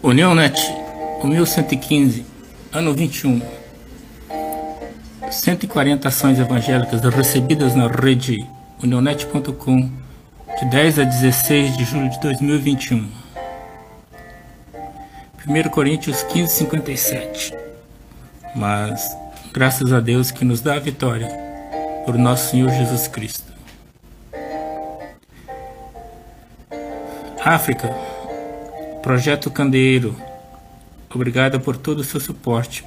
União Net, 1115, ano 21. 140 ações evangélicas recebidas na rede unionet.com de 10 a 16 de julho de 2021. 1 Coríntios 15, 57. Mas, graças a Deus que nos dá a vitória por nosso Senhor Jesus Cristo. África, Projeto Candeeiro, obrigada por todo o seu suporte.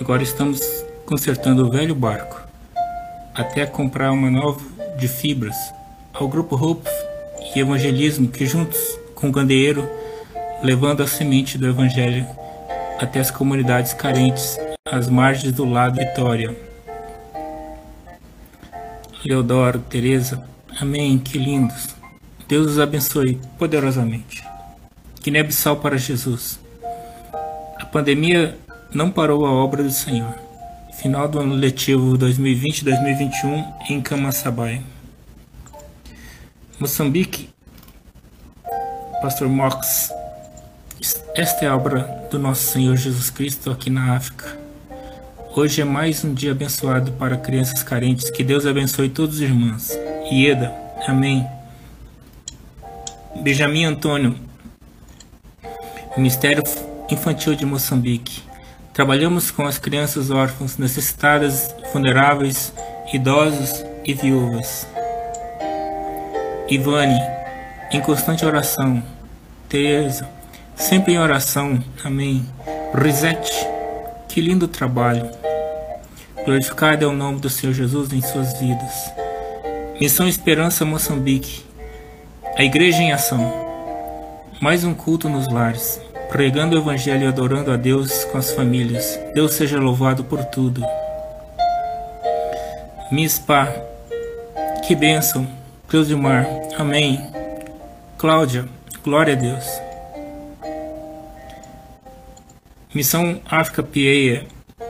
Agora estamos consertando o velho barco, até comprar uma nova de fibras. Ao Grupo Hope e Evangelismo, que juntos com o Candeeiro, levando a semente do Evangelho até as comunidades carentes, às margens do lado Vitória. Leodoro, Teresa, amém, que lindos. Deus os abençoe poderosamente. Guiné-Bissau para Jesus. A pandemia não parou a obra do Senhor. Final do ano letivo 2020-2021 em Camaçabai. Moçambique. Pastor Mox. Esta é a obra do nosso Senhor Jesus Cristo aqui na África. Hoje é mais um dia abençoado para crianças carentes. Que Deus abençoe todos os irmãos. Ieda. Amém. Benjamin Antônio, Ministério Infantil de Moçambique. Trabalhamos com as crianças órfãs, necessitadas, vulneráveis, idosos e viúvas. Ivane, em constante oração. Teresa, sempre em oração. Amém. Risete, que lindo trabalho. Glorificado é o nome do Senhor Jesus em suas vidas. Missão Esperança Moçambique. A Igreja em Ação. Mais um culto nos lares pregando o Evangelho e adorando a Deus com as famílias. Deus seja louvado por tudo. Mispa, que bênção. Deus de mar, amém. Cláudia, glória a Deus. Missão África Pieia,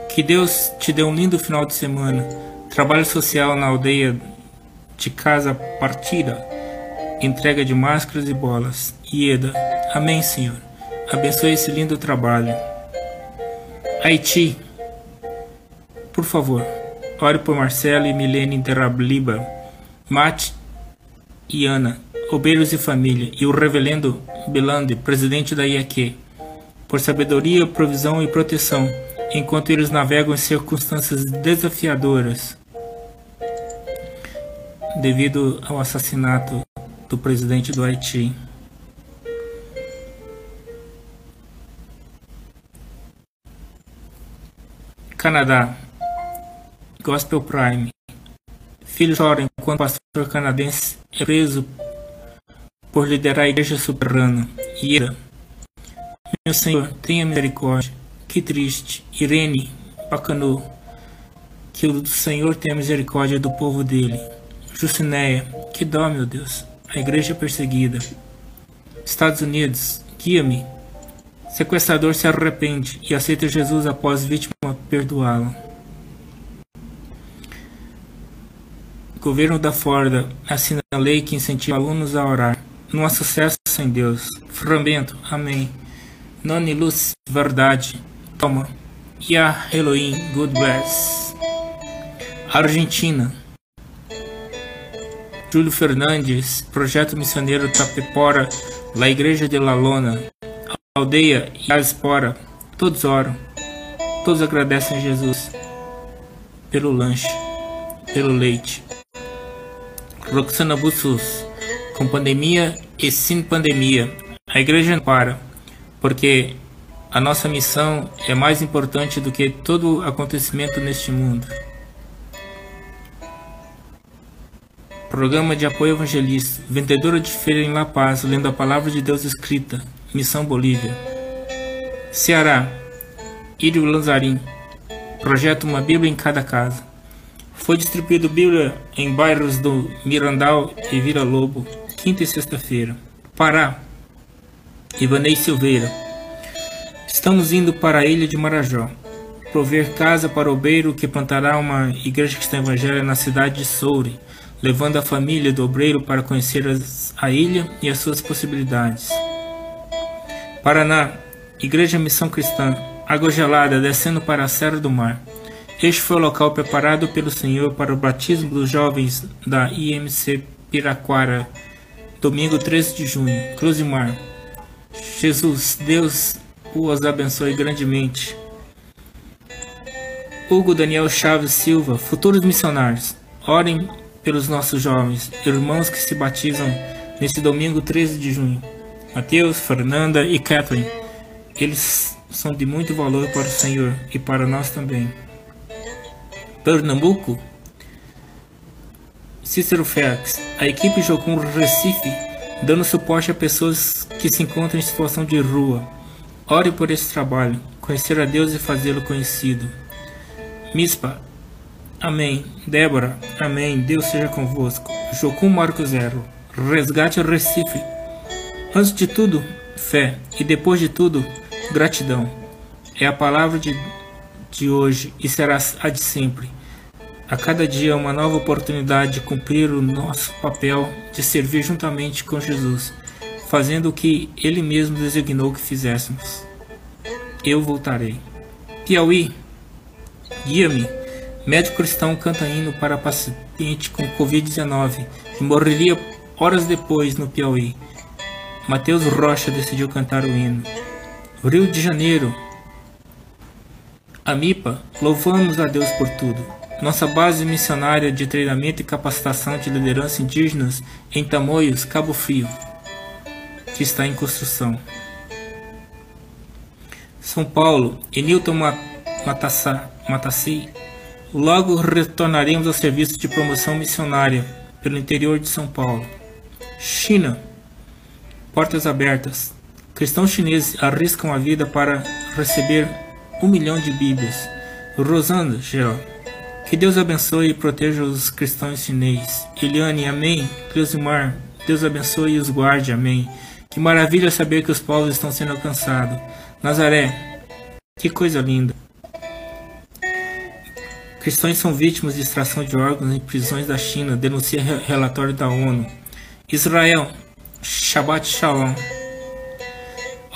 que Deus te dê um lindo final de semana. Trabalho social na aldeia de Casa Partida. Entrega de máscaras e bolas. Ieda, amém, Senhor. Abençoe esse lindo trabalho. Haiti, por favor, ore por Marcelo e Milene Terrabliba, Mate e Ana, obreiros e família, e o reverendo Belande, presidente da IAQ, por sabedoria, provisão e proteção, enquanto eles navegam em circunstâncias desafiadoras devido ao assassinato do presidente do Haiti. Canadá. Gospel Prime. Filho chora enquanto pastor canadense é preso por liderar a igreja subterrânea. Ira. Meu Senhor, tenha misericórdia. Que triste. Irene Bacanu. Que o Senhor tenha misericórdia do povo dele. Jucinéia. Que dó, meu Deus. A igreja perseguida. Estados Unidos. Guia-me. Sequestrador se arrepende e aceita Jesus após vítima perdoá-lo. Governo da Flórida assina a lei que incentiva alunos a orar. Não há sucesso sem Deus. Frambento, amém. Noni luz, verdade. Toma. Ya Elohim, good bless. Argentina. Júlio Fernandes, Projeto Missioneiro Tapepora, La Igreja de La Lona, aldeia e todos oram, todos agradecem a Jesus pelo lanche, pelo leite. Roxana Bussus, com pandemia e sem pandemia, a igreja não para, porque a nossa missão é mais importante do que todo acontecimento neste mundo. Programa de apoio evangelista, vendedora de feira em La Paz, lendo a palavra de Deus escrita, Missão Bolívia. Ceará. Írio Lanzarim. Projeto Uma Bíblia em Cada Casa. Foi distribuído Bíblia em bairros do Mirandal e Vila Lobo, quinta e sexta-feira. Pará. Ivanei Silveira. Estamos indo para a ilha de Marajó. Prover casa para o obreiro que plantará uma igreja cristã evangélica na cidade de Soure, levando a família do obreiro para conhecer as, a ilha e as suas possibilidades. Paraná, Igreja Missão Cristã, água gelada descendo para a Serra do Mar. Este foi o local preparado pelo Senhor para o batismo dos jovens da IMC Piraquara, domingo 13 de junho, Cruz de Mar. Jesus, Deus os abençoe grandemente. Hugo Daniel Chaves Silva, futuros missionários, orem pelos nossos jovens, irmãos que se batizam nesse domingo 13 de junho. Mateus, Fernanda e Kathleen, eles são de muito valor para o Senhor e para nós também. Pernambuco, Cícero Felix, a equipe Jocum Recife, dando suporte a pessoas que se encontram em situação de rua. Ore por esse trabalho, conhecer a Deus e fazê-lo conhecido. Mispa, Amém. Débora, Amém. Deus seja convosco. Jocum Marco Zero, Resgate Recife. Antes de tudo, fé, e depois de tudo, gratidão. É a palavra de, de hoje e será a de sempre. A cada dia uma nova oportunidade de cumprir o nosso papel de servir juntamente com Jesus, fazendo o que Ele mesmo designou que fizéssemos. Eu voltarei. Piauí, guia-me. Médico cristão canta hino para paciente com Covid-19 e morreria horas depois no Piauí. Mateus Rocha decidiu cantar o hino. Rio de Janeiro. Amipa, louvamos a Deus por tudo nossa base missionária de treinamento e capacitação de liderança indígenas em Tamoios, Cabo Frio, que está em construção. São Paulo, Enilton Matassi. Logo retornaremos ao serviço de promoção missionária pelo interior de São Paulo. China, portas abertas. Cristãos chineses arriscam a vida para receber um milhão de Bíblias. Rosanda, Gerald. Que Deus abençoe e proteja os cristãos chineses. Eliane, amém. Cleusimar, Deus abençoe e os guarde, amém. Que maravilha saber que os povos estão sendo alcançados. Nazaré, que coisa linda. Cristãos são vítimas de extração de órgãos em prisões da China, denuncia relatório da ONU. Israel, Shabbat Shalom.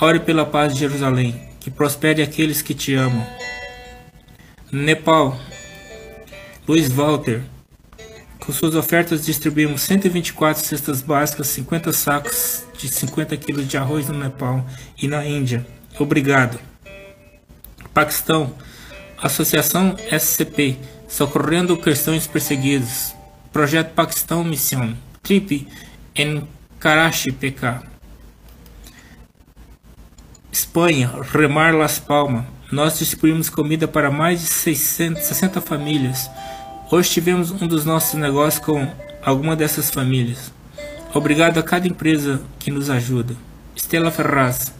Ore pela paz de Jerusalém, que prospere aqueles que te amam. Nepal, Luiz Walter. Com suas ofertas distribuímos 124 cestas básicas, 50 sacos de 50 kg de arroz no Nepal e na Índia. Obrigado. Paquistão. Associação SCP. Socorrendo cristãos perseguidos. Projeto Paquistão Missão. Trip em Karachi, PK. Espanha. Remar Las Palmas. Nós distribuímos comida para mais de 660 famílias Hoje tivemos um dos nossos negócios com alguma dessas famílias. Obrigado a cada empresa que nos ajuda. Estela Ferraz.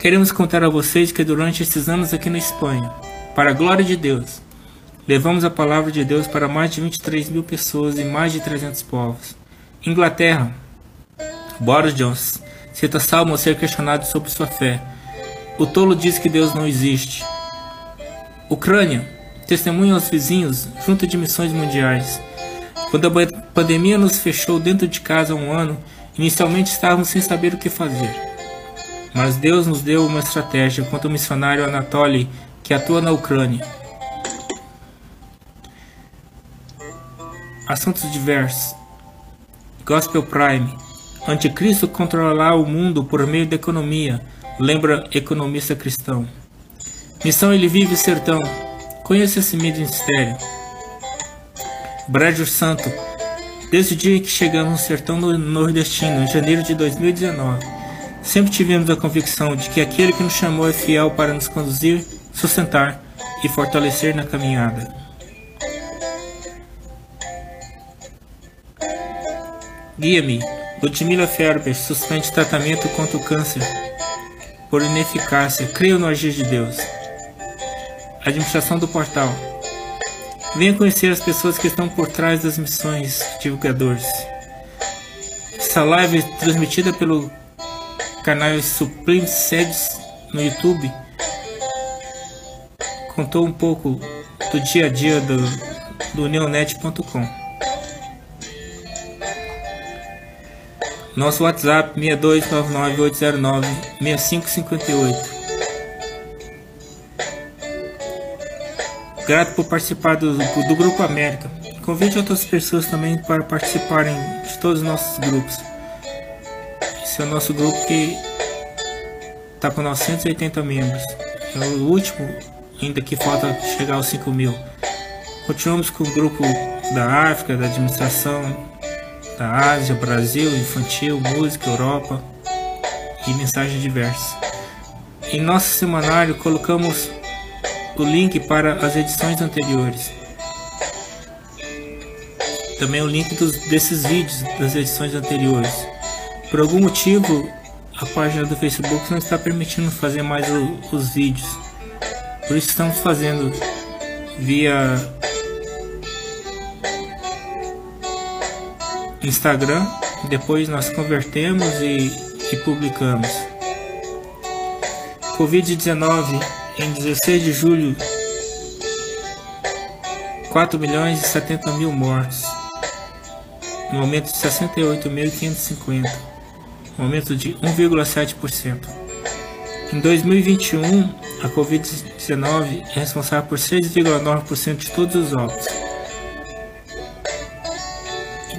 Queremos contar a vocês que durante esses anos aqui na Espanha, para a glória de Deus, levamos a palavra de Deus para mais de 23 mil pessoas em mais de 300 povos. Inglaterra. Boris Johnson cita Salmo ao ser questionado sobre sua fé. O tolo diz que Deus não existe. Ucrânia testemunham aos vizinhos junto de missões mundiais. Quando a pandemia nos fechou dentro de casa há um ano, inicialmente estávamos sem saber o que fazer. Mas Deus nos deu uma estratégia quanto o missionário Anatoly que atua na Ucrânia. Assuntos diversos. Gospel Prime. Anticristo controlará o mundo por meio da economia, lembra economista cristão. Missão Ele Vive Sertão. Conheça esse ministério. Brejo Santo. Desde o dia que chegamos no sertão nordestino, em janeiro de 2019, sempre tivemos a convicção de que aquele que nos chamou é fiel para nos conduzir, sustentar e fortalecer na caminhada. Guia-me. Ludmila Ferber suspende tratamento contra o câncer por ineficácia. Creio no agir de Deus. Administração do portal. Venha conhecer as pessoas que estão por trás das missões divulgadores. Essa live é transmitida pelo canal Supreme Sedes no YouTube contou um pouco do dia a dia do, do neonet.com. Nosso WhatsApp 62998096558. Grato por participar do, do Grupo América. Convide outras pessoas também para participarem de todos os nossos grupos. Esse é o nosso grupo que está com 980 membros. É o último, ainda que falta chegar aos 5 mil. Continuamos com o grupo da África, da administração, da Ásia, Brasil, infantil, música, Europa e mensagens diversas. Em nosso semanário colocamos o link para as edições anteriores. Também o link dos, desses vídeos das edições anteriores. Por algum motivo, a página do Facebook não está permitindo fazer mais o, os vídeos. Por isso estamos fazendo via Instagram, depois nós convertemos e, e publicamos. Covid-19 em 16 de julho 4 milhões e 70 mil mortos, um aumento de 68.550, um aumento de 1,7%. Em 2021, a Covid-19 é responsável por 6,9% de todos os óbitos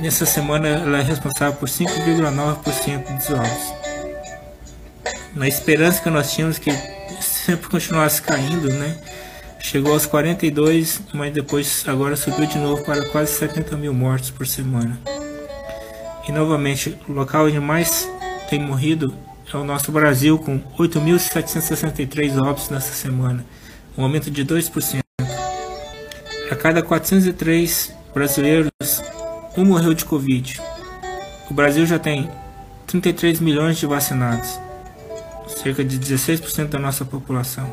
nessa semana ela é responsável por 5,9% dos ovos. Na esperança que nós tínhamos que sempre continuasse caindo, né? Chegou aos 42, mas depois agora subiu de novo para quase 70 mil mortos por semana. E novamente, o local onde mais tem morrido é o nosso Brasil, com 8.763 óbitos nessa semana, um aumento de 2%. A cada 403 brasileiros, um morreu de Covid. O Brasil já tem 33 milhões de vacinados, cerca de 16% da nossa população.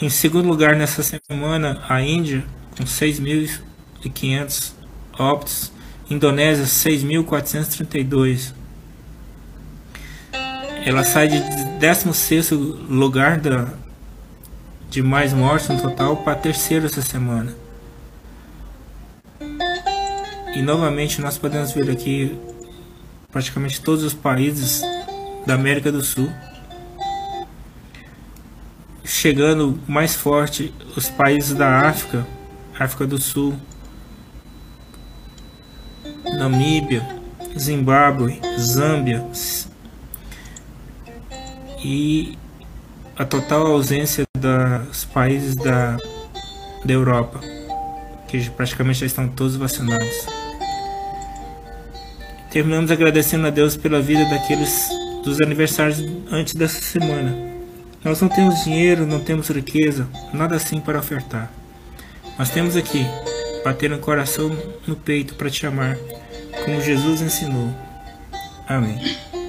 Em segundo lugar, nessa semana, a Índia, com 6.500 óbitos, Indonésia, 6.432. Ela sai de 16 lugar da, de mais mortes no total para terceiro essa semana. E novamente nós podemos ver aqui praticamente todos os países da América do Sul chegando mais forte os países da África, África do Sul, Namíbia, Zimbábue, Zâmbia e a total ausência dos países da, da Europa, que praticamente já estão todos vacinados. Terminamos agradecendo a Deus pela vida daqueles dos aniversários antes dessa semana. Nós não temos dinheiro, não temos riqueza, nada assim para ofertar. Mas temos aqui, bater no coração no peito para te amar, como Jesus ensinou. Amém.